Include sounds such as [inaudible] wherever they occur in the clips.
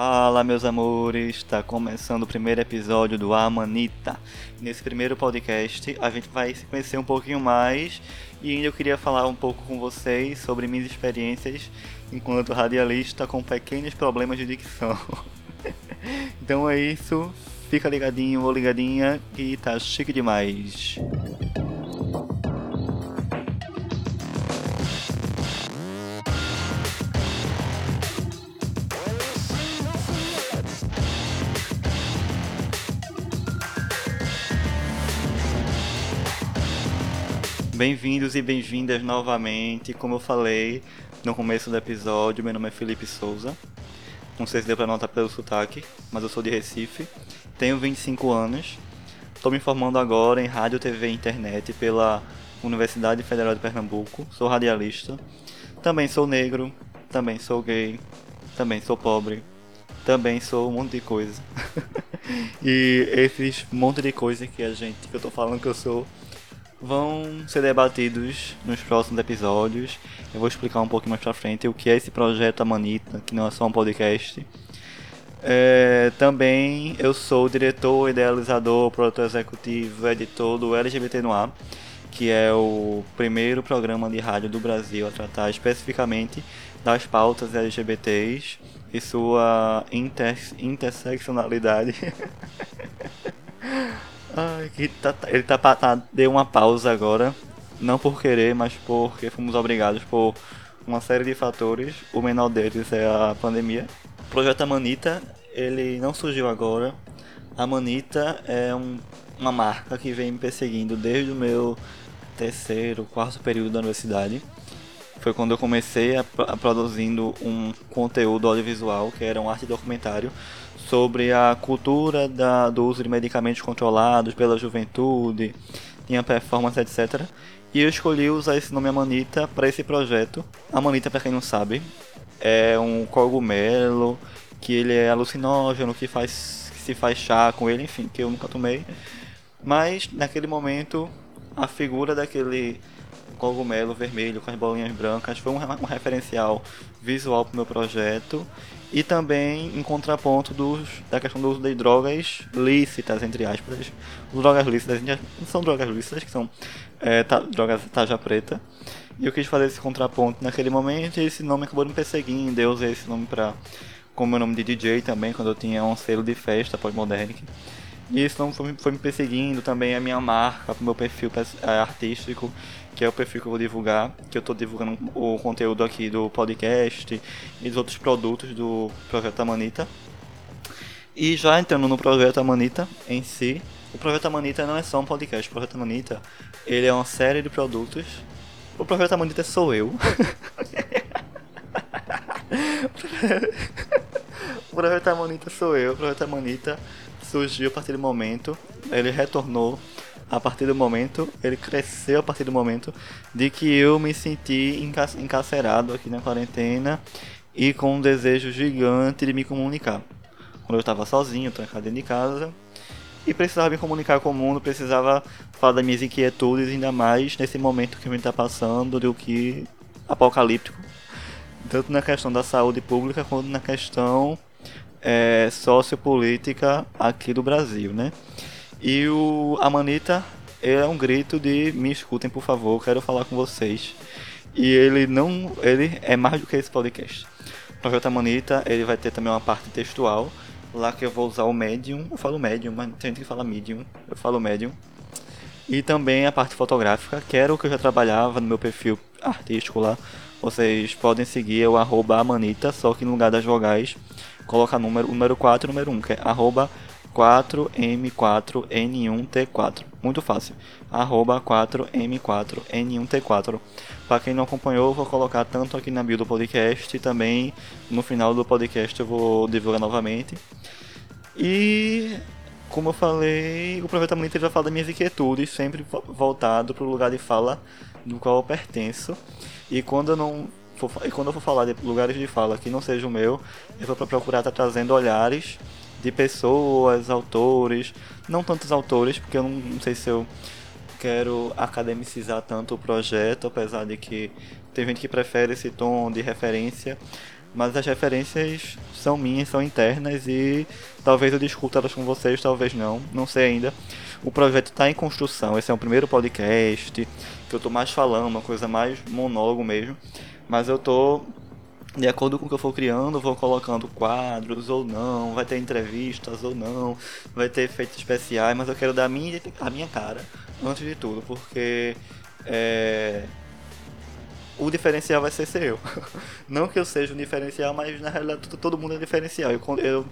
Fala, meus amores! Está começando o primeiro episódio do Amanita. Nesse primeiro podcast, a gente vai se conhecer um pouquinho mais e ainda eu queria falar um pouco com vocês sobre minhas experiências enquanto radialista com pequenos problemas de dicção. [laughs] então é isso, fica ligadinho ou ligadinha que tá chique demais. Bem-vindos e bem-vindas novamente. Como eu falei no começo do episódio, meu nome é Felipe Souza. Não sei se deu pra notar pelo sotaque, mas eu sou de Recife. Tenho 25 anos. Estou me formando agora em rádio, TV e internet pela Universidade Federal de Pernambuco. Sou radialista. Também sou negro. Também sou gay. Também sou pobre. Também sou um monte de coisa. [laughs] e esses monte de coisa que a gente, que eu tô falando que eu sou, vão ser debatidos nos próximos episódios. Eu vou explicar um pouquinho mais pra frente o que é esse projeto Amanita, que não é só um podcast. É, também eu sou diretor, idealizador, produtor executivo, editor do LGBT no Ar, que é o primeiro programa de rádio do Brasil a tratar especificamente das pautas LGBTs e sua inter interseccionalidade. [laughs] Ai, que tá, ele tá, tá, deu uma pausa agora, não por querer, mas porque fomos obrigados por uma série de fatores. O menor deles é a pandemia. O projeto Amanita, ele não surgiu agora. A Manita é um, uma marca que vem me perseguindo desde o meu terceiro, quarto período da universidade. Foi quando eu comecei a, a produzindo um conteúdo audiovisual, que era um arte documentário, sobre a cultura da, do uso de medicamentos controlados pela juventude, tinha performance, etc. E eu escolhi usar esse nome Amanita para esse projeto. Amanita, para quem não sabe, é um cogumelo que ele é alucinógeno, que faz que se faz chá com ele, enfim, que eu nunca tomei. Mas naquele momento a figura daquele cogumelo vermelho com as bolinhas brancas foi um, um referencial visual para o meu projeto e também em contraponto dos, da questão do uso de drogas lícitas, entre aspas. Drogas lícitas não são drogas lícitas, que são é, ta, drogas taja preta. E eu quis fazer esse contraponto naquele momento e esse nome acabou me perseguindo. Eu usei esse nome para como meu nome de DJ também, quando eu tinha um selo de festa pós-modernic. E isso não foi, foi me perseguindo também a minha marca, o meu perfil é, artístico que é o perfil que eu vou divulgar, que eu estou divulgando o conteúdo aqui do podcast e dos outros produtos do Projeto Amanita. E já entrando no Projeto Amanita em si, o Projeto Amanita não é só um podcast, o Projeto Amanita ele é uma série de produtos. O Projeto Amanita sou eu. [laughs] o Projeto Amanita sou eu, o Projeto Amanita surgiu a partir do momento, ele retornou a partir do momento, ele cresceu a partir do momento de que eu me senti encarcerado aqui na quarentena e com um desejo gigante de me comunicar. Quando eu estava sozinho, trancado dentro de casa, e precisava me comunicar com o mundo, precisava falar das minhas inquietudes, ainda mais nesse momento que a gente está passando, do que apocalíptico, tanto na questão da saúde pública quanto na questão é, sociopolítica aqui do Brasil, né? E o Amanita é um grito de me escutem, por favor, quero falar com vocês. E ele não, ele é mais do que esse podcast. O projeto Amanita, ele vai ter também uma parte textual, lá que eu vou usar o Medium, eu falo Medium, mas tem gente que fala Medium, eu falo Medium. E também a parte fotográfica, que era o que eu já trabalhava no meu perfil artístico lá. Vocês podem seguir o arroba Amanita, só que no lugar das vogais, coloca número, número 4 e número 1, que é arroba 4M4N1T4. Muito fácil. Arroba 4M4N1T4. Para quem não acompanhou, vou colocar tanto aqui na bio do podcast e também no final do podcast eu vou divulgar novamente. E como eu falei, o Projeto Amanita vai falar das minhas inquietudes, sempre voltado para o lugar de fala do qual eu pertenço. E quando eu não for, e quando eu for falar de lugares de fala que não seja o meu, eu vou procurar estar tá trazendo olhares de pessoas, autores, não tantos autores, porque eu não, não sei se eu quero academicizar tanto o projeto, apesar de que tem gente que prefere esse tom de referência, mas as referências são minhas, são internas e talvez eu discuta elas com vocês, talvez não, não sei ainda. O projeto está em construção, esse é o primeiro podcast que eu estou mais falando, uma coisa mais monólogo mesmo, mas eu estou de acordo com o que eu for criando, vou colocando quadros ou não, vai ter entrevistas ou não, vai ter efeitos especiais, mas eu quero dar a minha, a minha cara antes de tudo, porque é, o diferencial vai ser ser eu. [laughs] Não que eu seja um diferencial, mas na realidade todo mundo é diferencial. Eu, eu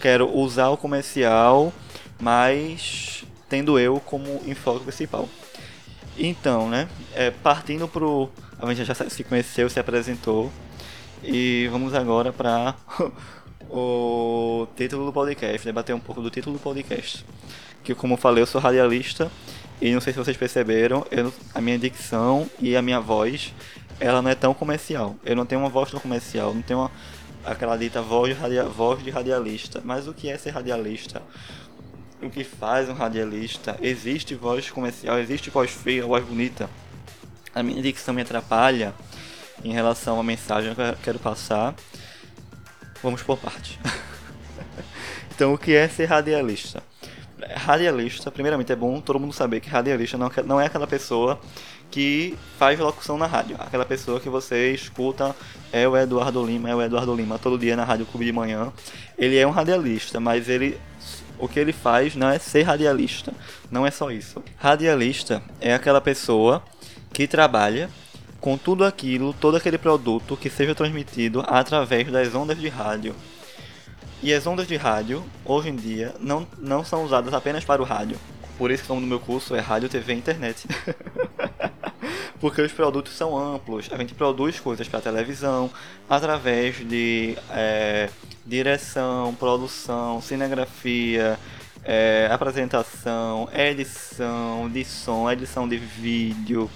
quero usar o comercial, mas tendo eu como enfoque principal. Então, né, é, partindo pro. A gente já se conheceu, se apresentou. E vamos agora para [laughs] o título do podcast, debater um pouco do título do podcast. Que, como eu falei, eu sou radialista e não sei se vocês perceberam, eu, a minha dicção e a minha voz, ela não é tão comercial. Eu não tenho uma voz tão comercial, não tenho uma, aquela dita voz radia, voz de radialista. Mas o que é ser radialista? O que faz um radialista? Existe voz comercial, existe voz feia, voz bonita. A minha dicção me atrapalha em relação à mensagem que eu quero passar. Vamos por parte. [laughs] então, o que é ser radialista? Radialista, primeiramente, é bom todo mundo saber que radialista não, não é aquela pessoa que faz locução na rádio. Aquela pessoa que você escuta é o Eduardo Lima, é o Eduardo Lima todo dia na Rádio Clube de Manhã. Ele é um radialista, mas ele o que ele faz não é ser radialista, não é só isso. Radialista é aquela pessoa que trabalha com tudo aquilo, todo aquele produto que seja transmitido através das ondas de rádio. E as ondas de rádio, hoje em dia, não, não são usadas apenas para o rádio. Por isso que o nome do meu curso é Rádio, TV e Internet. [laughs] Porque os produtos são amplos. A gente produz coisas para televisão através de é, direção, produção, cinegrafia, é, apresentação, edição de som, edição de vídeo.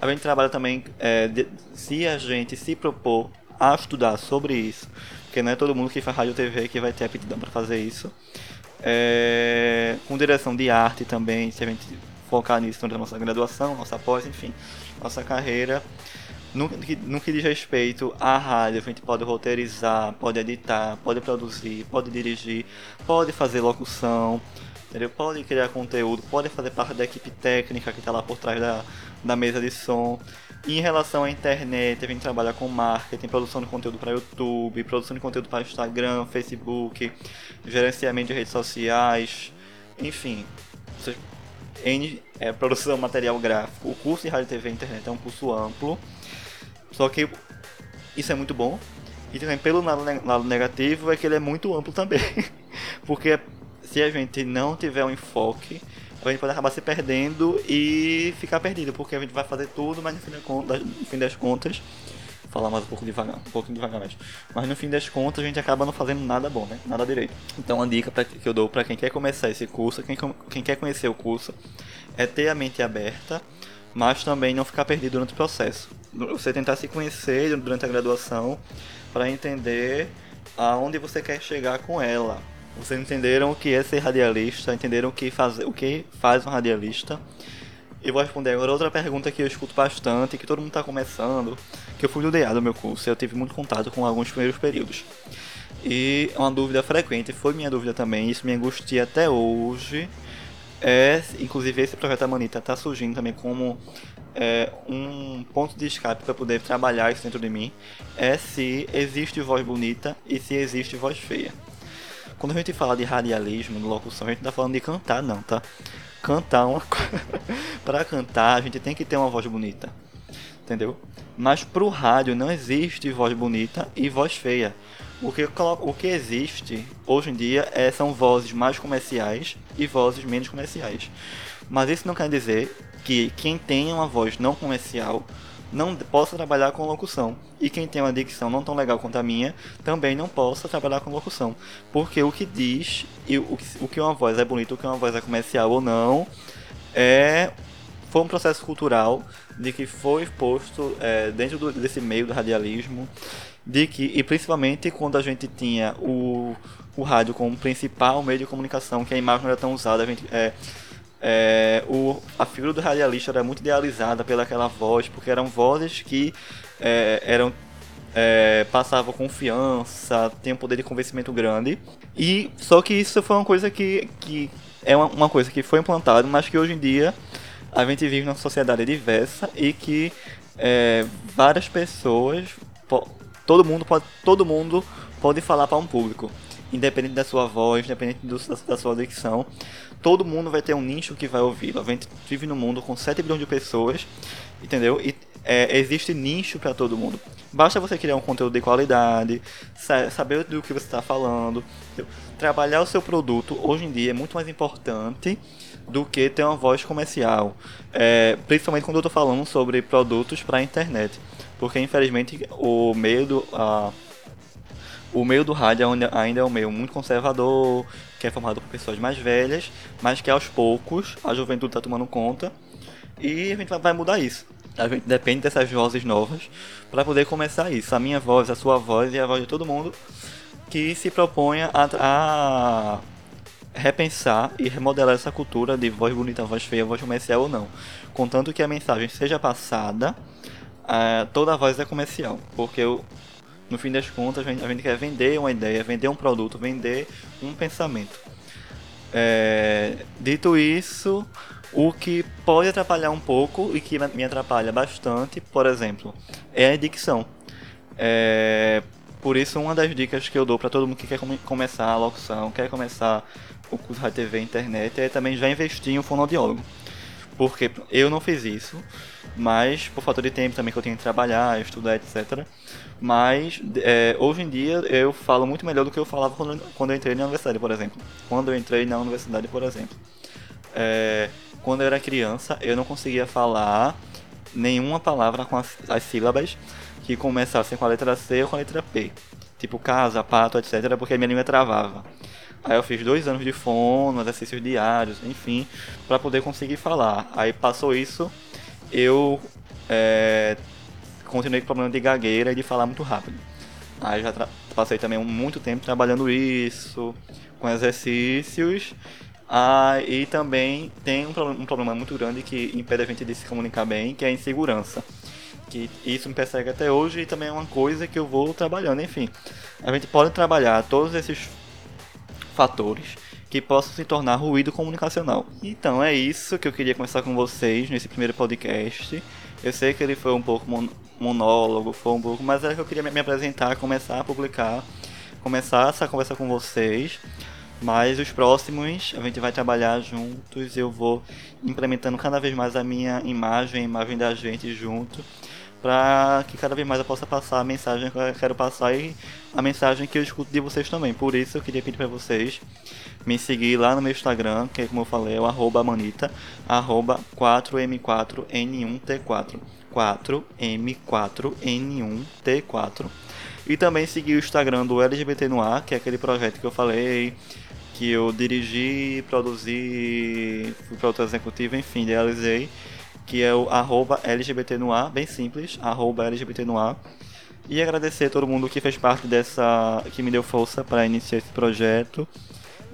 A gente trabalha também, é, de, se a gente se propor a estudar sobre isso, porque não é todo mundo que faz rádio TV que vai ter aptidão para fazer isso. É, com direção de arte também, se a gente focar nisso durante a nossa graduação, nossa pós, enfim, nossa carreira. No, no que diz respeito à rádio, a gente pode roteirizar, pode editar, pode produzir, pode dirigir, pode fazer locução, entendeu? pode criar conteúdo, pode fazer parte da equipe técnica que está lá por trás da, da mesa de som. E em relação à internet, a gente trabalha com marketing, produção de conteúdo para YouTube, produção de conteúdo para Instagram, Facebook, gerenciamento de redes sociais, enfim. N, é, produção material gráfico. O curso de rádio, TV e internet é um curso amplo só que isso é muito bom. E também pelo lado negativo é que ele é muito amplo também. [laughs] Porque se a gente não tiver um enfoque, a gente pode acabar se perdendo e ficar perdido, porque a gente vai fazer tudo, mas no fim, no fim das contas, falar mais um pouco devagar, um pouquinho devagar mais. Mas no fim das contas a gente acaba não fazendo nada bom, né? Nada direito. Então a dica pra, que eu dou para quem quer começar esse curso, quem, quem quer conhecer o curso, é ter a mente aberta mas também não ficar perdido durante o processo. Você tentar se conhecer durante a graduação para entender aonde você quer chegar com ela. Vocês entenderam o que é ser radialista, entenderam o que, faz, o que faz um radialista. E vou responder agora outra pergunta que eu escuto bastante, que todo mundo está começando, que eu fui do DA do meu curso, eu tive muito contato com alguns primeiros períodos. E uma dúvida frequente, foi minha dúvida também, isso me angustia até hoje, é, inclusive esse projeto Manita está surgindo também como é, um ponto de escape para poder trabalhar isso dentro de mim, é se existe voz bonita e se existe voz feia. Quando a gente fala de radialismo, de locução, a gente não está falando de cantar não, tá? Cantar uma [laughs] para cantar a gente tem que ter uma voz bonita, entendeu? Mas para o rádio não existe voz bonita e voz feia. O que, o que existe hoje em dia é, são vozes mais comerciais e vozes menos comerciais. Mas isso não quer dizer que quem tem uma voz não comercial não possa trabalhar com locução. E quem tem uma dicção não tão legal quanto a minha também não possa trabalhar com locução. Porque o que diz e o o que uma voz é bonita, o que uma voz é comercial ou não, é foi um processo cultural de que foi posto é, dentro do, desse meio do radialismo de que, e principalmente quando a gente tinha o, o rádio como principal meio de comunicação, que a imagem não era tão usada, a gente, é, é, o, a figura do radialista era muito idealizada pelaquela voz, porque eram vozes que é, eram é, passava confiança, tem um poder de convencimento grande. E só que isso foi uma coisa que, que é uma, uma coisa que foi implantada, mas que hoje em dia a gente vive numa sociedade diversa e que é, várias pessoas, todo mundo pode, todo mundo pode falar para um público, independente da sua voz, independente do, da, da, sua dicção, todo mundo vai ter um nicho que vai ouvir. A gente vive num mundo com 7 bilhões de pessoas, entendeu? E é, existe nicho para todo mundo. Basta você criar um conteúdo de qualidade, saber do que você está falando. Trabalhar o seu produto hoje em dia é muito mais importante do que ter uma voz comercial. É, principalmente quando eu estou falando sobre produtos para a internet. Porque infelizmente o meio do. A, o meio do rádio ainda é um meio muito conservador, que é formado por pessoas mais velhas, mas que aos poucos a juventude está tomando conta e a gente vai mudar isso. A gente depende dessas vozes novas para poder começar isso. A minha voz, a sua voz e a voz de todo mundo que se proponha a, a repensar e remodelar essa cultura de voz bonita, voz feia, voz comercial ou não. Contanto que a mensagem seja passada, uh, toda a voz é comercial. Porque eu, no fim das contas a gente, a gente, quer vender uma ideia, vender um produto, vender um pensamento. É, dito isso, o que pode atrapalhar um pouco e que me atrapalha bastante, por exemplo, é a dicção. É, por isso, uma das dicas que eu dou para todo mundo que quer come começar a locução, quer começar o curso de TV internet é também já investir em um fonoaudiólogo. Porque eu não fiz isso, mas por falta de tempo também que eu tinha que trabalhar, estudar, etc. Mas é, hoje em dia eu falo muito melhor do que eu falava quando, quando eu entrei na universidade, por exemplo. Quando eu entrei na universidade, por exemplo. É, quando eu era criança, eu não conseguia falar nenhuma palavra com as, as sílabas que começassem com a letra C ou com a letra P. Tipo casa, pato, etc. Porque minha língua travava. Aí eu fiz dois anos de fono, exercícios diários, enfim, para poder conseguir falar. Aí passou isso, eu é, continuei com problema de gagueira e de falar muito rápido. Aí já passei também muito tempo trabalhando isso, com exercícios. Ah, e também tem um, um problema muito grande que impede a gente de se comunicar bem, que é a insegurança que isso me persegue até hoje e também é uma coisa que eu vou trabalhando. Enfim, a gente pode trabalhar todos esses fatores que possam se tornar ruído comunicacional. Então é isso que eu queria conversar com vocês nesse primeiro podcast. Eu sei que ele foi um pouco mon monólogo, foi um pouco, mas é que eu queria me apresentar, começar a publicar, começar essa conversa com vocês. Mas os próximos a gente vai trabalhar juntos, eu vou implementando cada vez mais a minha imagem, a imagem da gente junto para que cada vez mais eu possa passar a mensagem que eu quero passar e a mensagem que eu escuto de vocês também. Por isso eu queria pedir para vocês me seguir lá no meu Instagram, que é como eu falei, é o arroba manita, arroba 4M4N1T4. 4M4N1T4. E também seguir o Instagram do LGBT no Ar, que é aquele projeto que eu falei, que eu dirigi, produzi, fui para outra executiva, enfim, realizei que é o arroba LGBT no ar, bem simples, arroba LGBT no ar. E agradecer a todo mundo que fez parte dessa. que me deu força para iniciar esse projeto.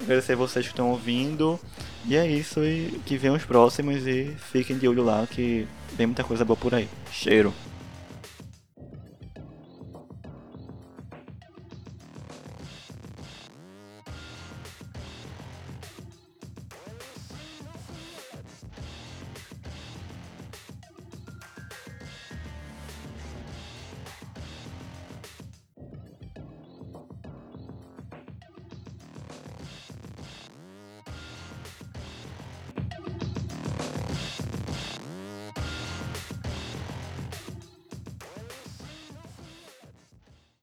Agradecer vocês que estão ouvindo. E é isso, e que venham os próximos e fiquem de olho lá que tem muita coisa boa por aí. Cheiro!